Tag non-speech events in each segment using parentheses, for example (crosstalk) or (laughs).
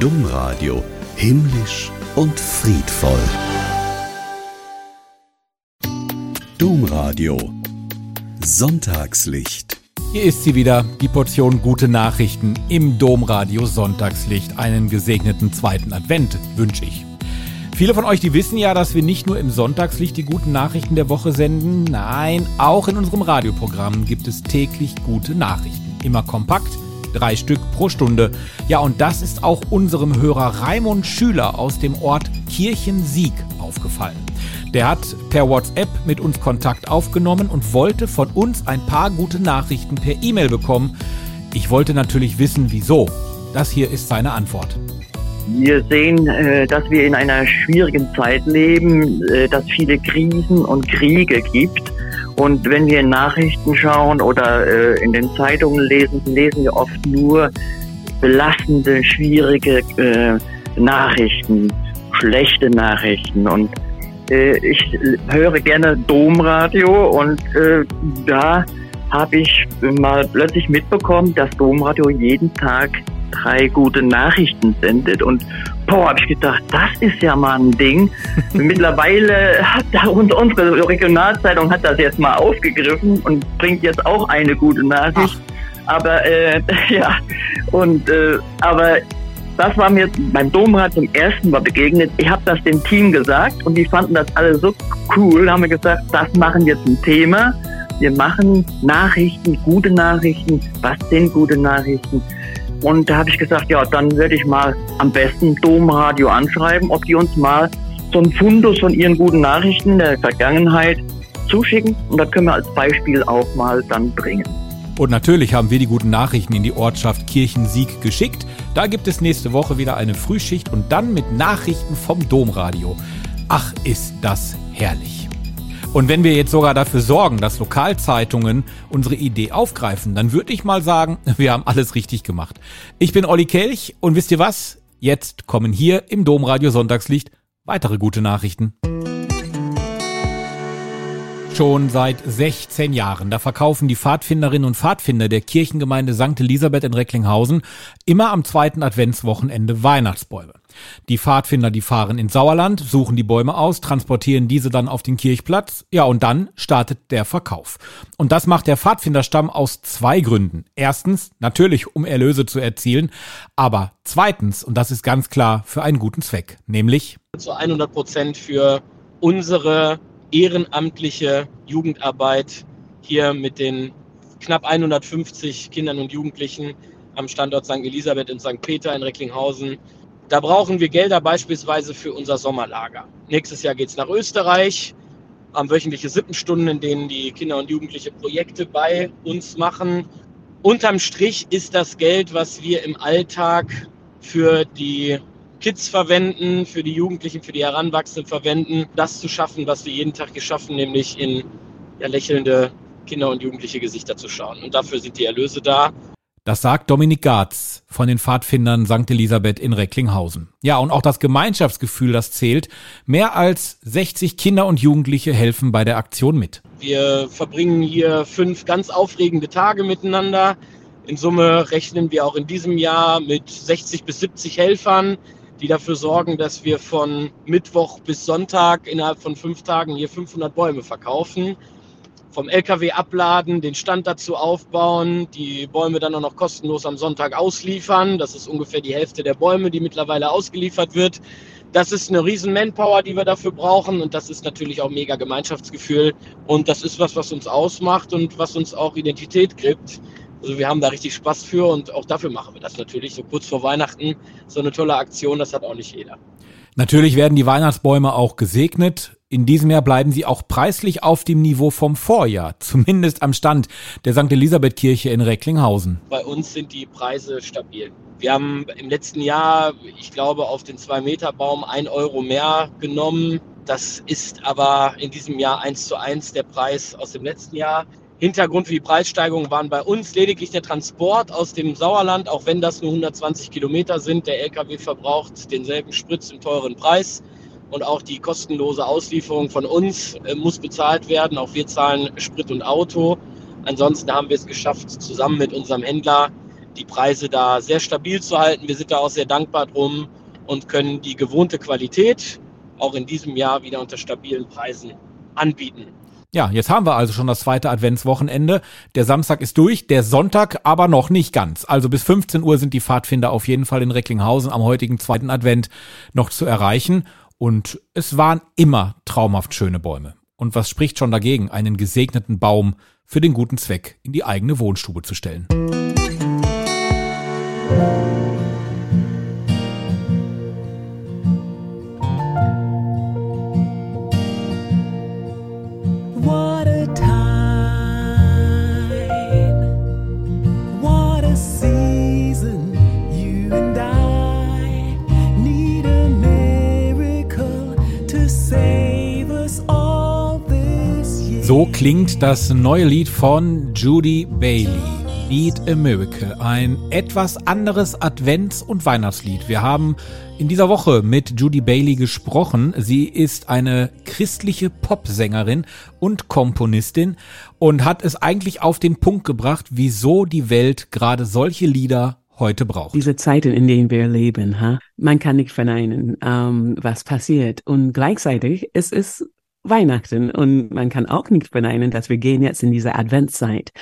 Domradio himmlisch und friedvoll. Domradio Sonntagslicht. Hier ist sie wieder, die Portion gute Nachrichten im Domradio Sonntagslicht. Einen gesegneten zweiten Advent wünsche ich. Viele von euch, die wissen ja, dass wir nicht nur im Sonntagslicht die guten Nachrichten der Woche senden. Nein, auch in unserem Radioprogramm gibt es täglich gute Nachrichten. Immer kompakt, drei Stück pro Stunde. Ja, und das ist auch unserem Hörer Raimund Schüler aus dem Ort Kirchensieg aufgefallen. Der hat per WhatsApp mit uns Kontakt aufgenommen und wollte von uns ein paar gute Nachrichten per E-Mail bekommen. Ich wollte natürlich wissen, wieso. Das hier ist seine Antwort. Wir sehen, äh, dass wir in einer schwierigen Zeit leben, äh, dass viele Krisen und Kriege gibt. Und wenn wir in Nachrichten schauen oder äh, in den Zeitungen lesen, lesen wir oft nur belastende, schwierige Nachrichten, schlechte Nachrichten. Und ich höre gerne Domradio und da habe ich mal plötzlich mitbekommen, dass Domradio jeden Tag drei gute Nachrichten sendet. Und boah, habe ich gedacht, das ist ja mal ein Ding. (laughs) Mittlerweile hat da unsere Regionalzeitung hat das jetzt mal aufgegriffen und bringt jetzt auch eine gute Nachricht. Ach. Aber äh, (laughs) ja, und äh, aber das war mir beim Domrat zum ersten Mal begegnet. Ich habe das dem Team gesagt und die fanden das alle so cool, haben wir gesagt, das machen jetzt ein Thema. Wir machen Nachrichten, gute Nachrichten. Was sind gute Nachrichten? Und da habe ich gesagt, ja, dann werde ich mal am besten Domradio anschreiben, ob die uns mal so ein Fundus von ihren guten Nachrichten der Vergangenheit zuschicken. Und das können wir als Beispiel auch mal dann bringen. Und natürlich haben wir die guten Nachrichten in die Ortschaft Kirchensieg geschickt. Da gibt es nächste Woche wieder eine Frühschicht und dann mit Nachrichten vom Domradio. Ach, ist das herrlich. Und wenn wir jetzt sogar dafür sorgen, dass Lokalzeitungen unsere Idee aufgreifen, dann würde ich mal sagen, (laughs) wir haben alles richtig gemacht. Ich bin Olli Kelch und wisst ihr was? Jetzt kommen hier im Domradio Sonntagslicht weitere gute Nachrichten. Schon seit 16 Jahren. Da verkaufen die Pfadfinderinnen und Pfadfinder der Kirchengemeinde St. Elisabeth in Recklinghausen immer am zweiten Adventswochenende Weihnachtsbäume. Die Pfadfinder, die fahren ins Sauerland, suchen die Bäume aus, transportieren diese dann auf den Kirchplatz. Ja, und dann startet der Verkauf. Und das macht der Pfadfinderstamm aus zwei Gründen. Erstens, natürlich, um Erlöse zu erzielen. Aber zweitens, und das ist ganz klar, für einen guten Zweck. Nämlich zu 100 Prozent für unsere ehrenamtliche Jugendarbeit hier mit den knapp 150 Kindern und Jugendlichen am Standort St. Elisabeth in St. Peter in Recklinghausen da brauchen wir Gelder beispielsweise für unser Sommerlager. Nächstes Jahr geht es nach Österreich, haben wöchentliche Sippenstunden, in denen die Kinder und Jugendliche Projekte bei uns machen. Unterm Strich ist das Geld, was wir im Alltag für die Kids verwenden, für die Jugendlichen, für die Heranwachsenden verwenden, das zu schaffen, was wir jeden Tag geschaffen, nämlich in ja, lächelnde Kinder und jugendliche Gesichter zu schauen. Und dafür sind die Erlöse da. Das sagt Dominik Garz von den Pfadfindern St. Elisabeth in Recklinghausen. Ja, und auch das Gemeinschaftsgefühl, das zählt. Mehr als 60 Kinder und Jugendliche helfen bei der Aktion mit. Wir verbringen hier fünf ganz aufregende Tage miteinander. In Summe rechnen wir auch in diesem Jahr mit 60 bis 70 Helfern, die dafür sorgen, dass wir von Mittwoch bis Sonntag innerhalb von fünf Tagen hier 500 Bäume verkaufen vom LKW abladen, den Stand dazu aufbauen, die Bäume dann auch noch kostenlos am Sonntag ausliefern. Das ist ungefähr die Hälfte der Bäume, die mittlerweile ausgeliefert wird. Das ist eine riesen Manpower, die wir dafür brauchen und das ist natürlich auch mega Gemeinschaftsgefühl und das ist was, was uns ausmacht und was uns auch Identität gibt. Also wir haben da richtig Spaß für und auch dafür machen wir das natürlich. So kurz vor Weihnachten so eine tolle Aktion, das hat auch nicht jeder. Natürlich werden die Weihnachtsbäume auch gesegnet. In diesem Jahr bleiben sie auch preislich auf dem Niveau vom Vorjahr, zumindest am Stand der St. Elisabeth Kirche in Recklinghausen. Bei uns sind die Preise stabil. Wir haben im letzten Jahr, ich glaube, auf den 2-Meter-Baum ein Euro mehr genommen. Das ist aber in diesem Jahr eins zu eins der Preis aus dem letzten Jahr. Hintergrund für die Preissteigerung waren bei uns lediglich der Transport aus dem Sauerland, auch wenn das nur 120 Kilometer sind. Der LKW verbraucht denselben Sprit zum teuren Preis und auch die kostenlose Auslieferung von uns äh, muss bezahlt werden. Auch wir zahlen Sprit und Auto. Ansonsten haben wir es geschafft, zusammen mit unserem Händler die Preise da sehr stabil zu halten. Wir sind da auch sehr dankbar drum und können die gewohnte Qualität auch in diesem Jahr wieder unter stabilen Preisen anbieten. Ja, jetzt haben wir also schon das zweite Adventswochenende. Der Samstag ist durch, der Sonntag aber noch nicht ganz. Also bis 15 Uhr sind die Pfadfinder auf jeden Fall in Recklinghausen am heutigen zweiten Advent noch zu erreichen. Und es waren immer traumhaft schöne Bäume. Und was spricht schon dagegen, einen gesegneten Baum für den guten Zweck in die eigene Wohnstube zu stellen? So klingt das neue Lied von Judy Bailey. Need a Miracle. Ein etwas anderes Advents- und Weihnachtslied. Wir haben in dieser Woche mit Judy Bailey gesprochen. Sie ist eine christliche Popsängerin und Komponistin und hat es eigentlich auf den Punkt gebracht, wieso die Welt gerade solche Lieder heute braucht. Diese Zeiten, in denen wir leben, ha? man kann nicht verneinen, ähm, was passiert. Und gleichzeitig es ist Weihnachten und man kann auch nicht verneinen, dass wir gehen jetzt in diese Adventszeit.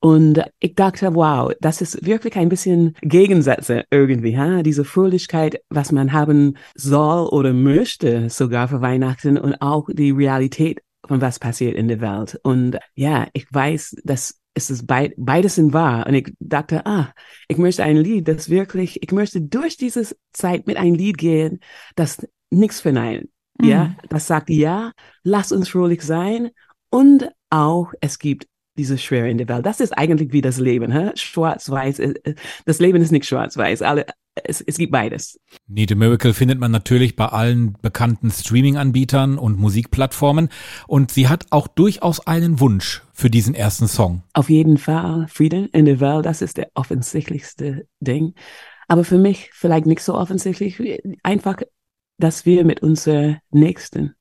Und ich dachte, wow, das ist wirklich ein bisschen Gegensätze irgendwie, ha? diese Fröhlichkeit, was man haben soll oder möchte, sogar für Weihnachten und auch die Realität von was passiert in der Welt. Und ja, ich weiß, dass es ist beid, beides sind wahr. Und ich dachte, ah, ich möchte ein Lied, das wirklich, ich möchte durch diese Zeit mit ein Lied gehen, das nichts verneint ja, mhm. das sagt, ja, lass uns fröhlich sein und auch es gibt diese Schwere in der Welt. Das ist eigentlich wie das Leben, hä? schwarz-weiß. Äh, äh, das Leben ist nicht schwarz-weiß. Alle, es, es gibt beides. Need a Miracle findet man natürlich bei allen bekannten Streaming-Anbietern und Musikplattformen. Und sie hat auch durchaus einen Wunsch für diesen ersten Song. Auf jeden Fall Frieden in der Welt, das ist der offensichtlichste Ding. Aber für mich vielleicht nicht so offensichtlich. Einfach dass wir mit unseren Nächsten,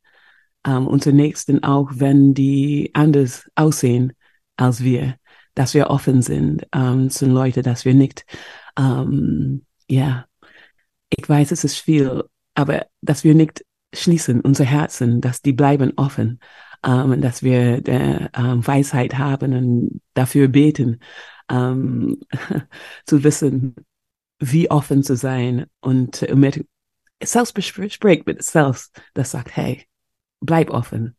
ähm, unseren Nächsten auch, wenn die anders aussehen als wir, dass wir offen sind ähm, zu Leuten, dass wir nicht, ähm, ja, ich weiß, es ist viel, aber dass wir nicht schließen, unsere Herzen, dass die bleiben offen, ähm, dass wir der ähm, Weisheit haben und dafür beten, ähm, (laughs) zu wissen, wie offen zu sein und mit Selbstgespräch mit selbst, das sagt, hey, bleib offen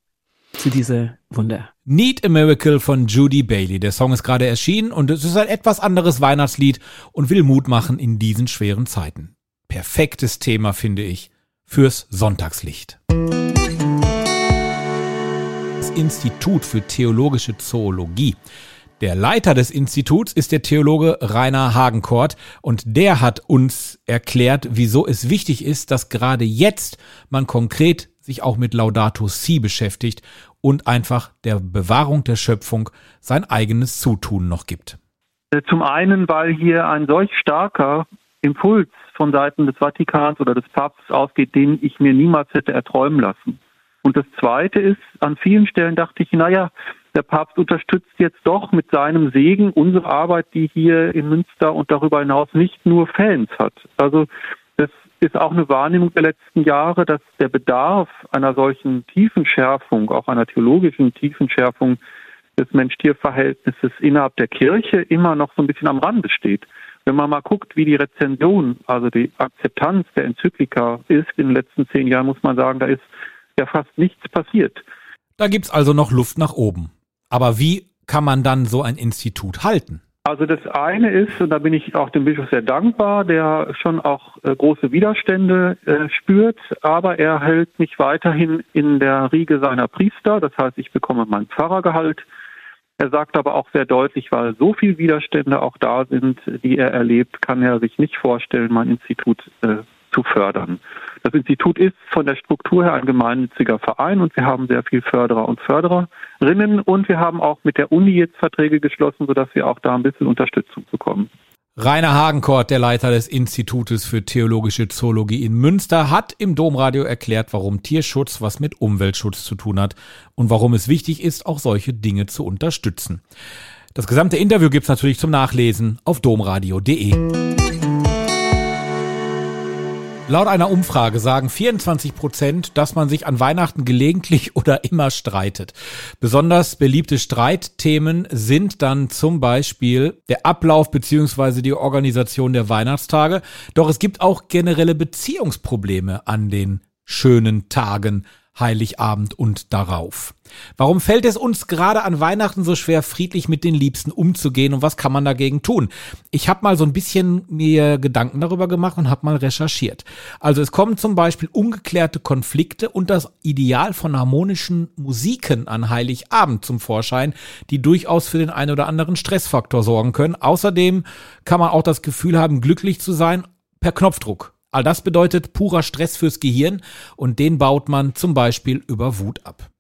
zu dieser Wunder. Need a Miracle von Judy Bailey. Der Song ist gerade erschienen und es ist ein etwas anderes Weihnachtslied und will Mut machen in diesen schweren Zeiten. Perfektes Thema, finde ich, fürs Sonntagslicht. Das Institut für Theologische Zoologie der Leiter des Instituts ist der Theologe Rainer Hagenkort und der hat uns erklärt, wieso es wichtig ist, dass gerade jetzt man konkret sich auch mit Laudato Si beschäftigt und einfach der Bewahrung der Schöpfung sein eigenes Zutun noch gibt. Äh, zum einen, weil hier ein solch starker Impuls von Seiten des Vatikans oder des Papstes ausgeht, den ich mir niemals hätte erträumen lassen. Und das Zweite ist, an vielen Stellen dachte ich, naja, der Papst unterstützt jetzt doch mit seinem Segen unsere Arbeit, die hier in Münster und darüber hinaus nicht nur Fans hat. Also das ist auch eine Wahrnehmung der letzten Jahre, dass der Bedarf einer solchen Tiefenschärfung, auch einer theologischen Tiefenschärfung des Mensch-Tier-Verhältnisses innerhalb der Kirche immer noch so ein bisschen am Rande steht. Wenn man mal guckt, wie die Rezension, also die Akzeptanz der Enzyklika ist in den letzten zehn Jahren, muss man sagen, da ist ja fast nichts passiert. Da gibt's also noch Luft nach oben. Aber wie kann man dann so ein Institut halten? Also das eine ist, und da bin ich auch dem Bischof sehr dankbar, der schon auch äh, große Widerstände äh, spürt, aber er hält mich weiterhin in der Riege seiner Priester, das heißt, ich bekomme mein Pfarrergehalt. Er sagt aber auch sehr deutlich, weil so viele Widerstände auch da sind, die er erlebt, kann er sich nicht vorstellen, mein Institut äh, zu fördern. Das Institut ist von der Struktur her ein gemeinnütziger Verein und wir haben sehr viel Förderer und Fördererinnen und wir haben auch mit der Uni jetzt Verträge geschlossen, sodass wir auch da ein bisschen Unterstützung bekommen. Rainer Hagenkort, der Leiter des Institutes für Theologische Zoologie in Münster, hat im Domradio erklärt, warum Tierschutz was mit Umweltschutz zu tun hat und warum es wichtig ist, auch solche Dinge zu unterstützen. Das gesamte Interview gibt's natürlich zum Nachlesen auf domradio.de. Laut einer Umfrage sagen 24 Prozent, dass man sich an Weihnachten gelegentlich (laughs) oder immer streitet. Besonders beliebte Streitthemen sind dann zum Beispiel der Ablauf beziehungsweise die Organisation der Weihnachtstage. Doch es gibt auch generelle Beziehungsprobleme an den schönen Tagen Heiligabend und darauf. Warum fällt es uns gerade an Weihnachten so schwer, friedlich mit den Liebsten umzugehen und was kann man dagegen tun? Ich habe mal so ein bisschen mir Gedanken darüber gemacht und habe mal recherchiert. Also es kommen zum Beispiel ungeklärte Konflikte und das Ideal von harmonischen Musiken an Heiligabend zum Vorschein, die durchaus für den einen oder anderen Stressfaktor sorgen können. Außerdem kann man auch das Gefühl haben, glücklich zu sein per Knopfdruck. All das bedeutet purer Stress fürs Gehirn und den baut man zum Beispiel über Wut ab.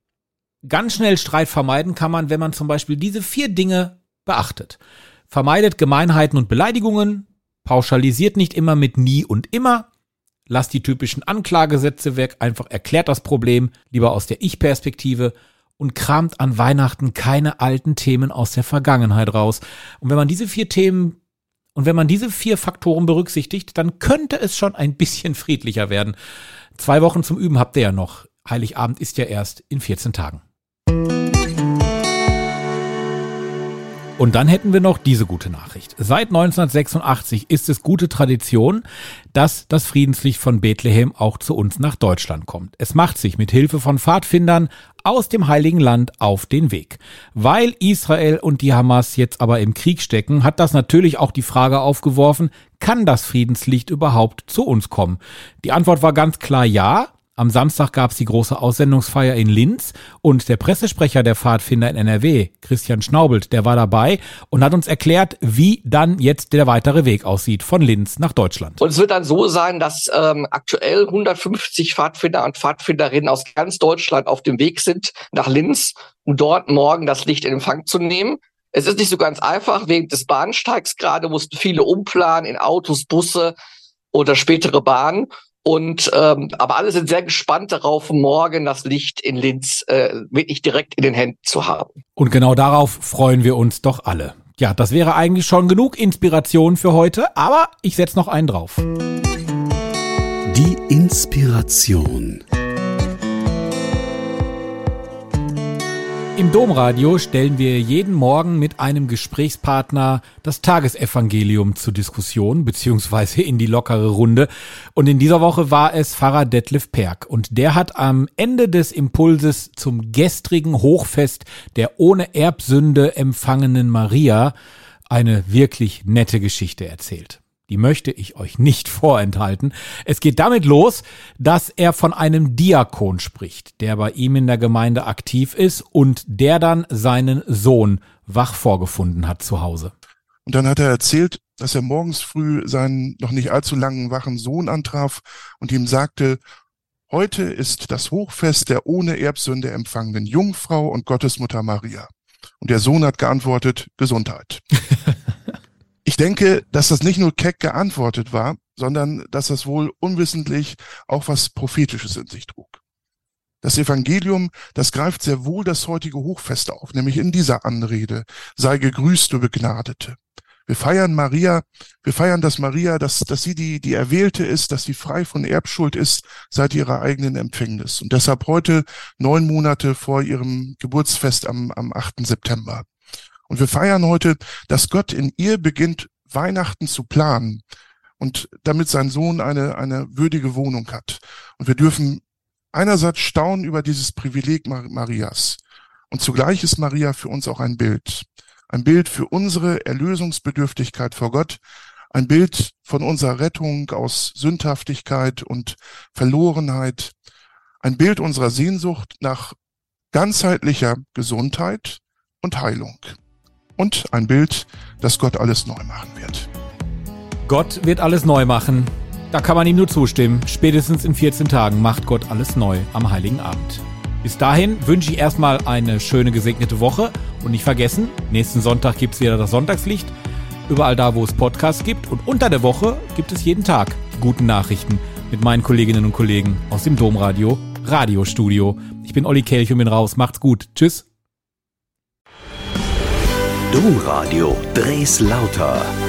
Ganz schnell Streit vermeiden kann man, wenn man zum Beispiel diese vier Dinge beachtet. Vermeidet Gemeinheiten und Beleidigungen, pauschalisiert nicht immer mit nie und immer, lasst die typischen Anklagesätze weg, einfach erklärt das Problem lieber aus der Ich-Perspektive und kramt an Weihnachten keine alten Themen aus der Vergangenheit raus. Und wenn man diese vier Themen und wenn man diese vier Faktoren berücksichtigt, dann könnte es schon ein bisschen friedlicher werden. Zwei Wochen zum Üben habt ihr ja noch. Heiligabend ist ja erst in 14 Tagen. Und dann hätten wir noch diese gute Nachricht. Seit 1986 ist es gute Tradition, dass das Friedenslicht von Bethlehem auch zu uns nach Deutschland kommt. Es macht sich mit Hilfe von Pfadfindern aus dem Heiligen Land auf den Weg. Weil Israel und die Hamas jetzt aber im Krieg stecken, hat das natürlich auch die Frage aufgeworfen, kann das Friedenslicht überhaupt zu uns kommen? Die Antwort war ganz klar ja. Am Samstag gab es die große Aussendungsfeier in Linz und der Pressesprecher der Pfadfinder in NRW, Christian Schnaubelt, der war dabei und hat uns erklärt, wie dann jetzt der weitere Weg aussieht von Linz nach Deutschland. Und es wird dann so sein, dass ähm, aktuell 150 Pfadfinder und Pfadfinderinnen aus ganz Deutschland auf dem Weg sind nach Linz, um dort morgen das Licht in Empfang zu nehmen. Es ist nicht so ganz einfach, wegen des Bahnsteigs gerade mussten viele umplanen in Autos, Busse oder spätere Bahnen. Und ähm, aber alle sind sehr gespannt darauf, morgen das Licht in Linz äh, wirklich direkt in den Händen zu haben. Und genau darauf freuen wir uns doch alle. Ja, das wäre eigentlich schon genug Inspiration für heute, aber ich setze noch einen drauf. Die Inspiration. Im Domradio stellen wir jeden Morgen mit einem Gesprächspartner das Tagesevangelium zur Diskussion beziehungsweise in die lockere Runde. Und in dieser Woche war es Pfarrer Detlef Perk. Und der hat am Ende des Impulses zum gestrigen Hochfest der ohne Erbsünde empfangenen Maria eine wirklich nette Geschichte erzählt. Die möchte ich euch nicht (laughs) vorenthalten. Es geht damit los, dass er von einem Diakon spricht, der bei ihm in der Gemeinde aktiv ist und der dann seinen Sohn wach vorgefunden hat zu Hause. Und dann hat er erzählt, dass er morgens früh seinen noch nicht allzu langen wachen Sohn antraf und ihm sagte, heute ist das Hochfest der ohne Erbsünde empfangenen Jungfrau und Gottesmutter Maria. Und der Sohn hat geantwortet, Gesundheit. (laughs) Ich denke, dass das nicht nur keck geantwortet war, sondern dass das wohl unwissentlich auch was Prophetisches in sich trug. Das Evangelium, das greift sehr wohl das heutige Hochfest auf, nämlich in dieser Anrede, sei gegrüßt, du Begnadete. Wir feiern Maria, wir feiern, dass Maria, dass, dass sie die, die Erwählte ist, dass sie frei von Erbschuld ist seit ihrer eigenen Empfängnis. Und deshalb heute neun Monate vor ihrem Geburtsfest am, am 8. September. Und wir feiern heute, dass Gott in ihr beginnt, Weihnachten zu planen und damit sein Sohn eine, eine würdige Wohnung hat. Und wir dürfen einerseits staunen über dieses Privileg Marias. Und zugleich ist Maria für uns auch ein Bild. Ein Bild für unsere Erlösungsbedürftigkeit vor Gott. Ein Bild von unserer Rettung aus Sündhaftigkeit und Verlorenheit. Ein Bild unserer Sehnsucht nach ganzheitlicher Gesundheit und Heilung und ein Bild, dass Gott alles neu machen wird. Gott wird alles neu machen. Da kann man ihm nur zustimmen. Spätestens in 14 Tagen macht Gott alles neu am Heiligen Abend. Bis dahin wünsche ich erstmal eine schöne gesegnete Woche und nicht vergessen, nächsten Sonntag gibt es wieder das Sonntagslicht. Überall da, wo es Podcasts gibt und unter der Woche gibt es jeden Tag guten Nachrichten mit meinen Kolleginnen und Kollegen aus dem Domradio Radiostudio. Ich bin Olli Kelch und bin raus. Macht's gut. Tschüss. Domradio Dreslauter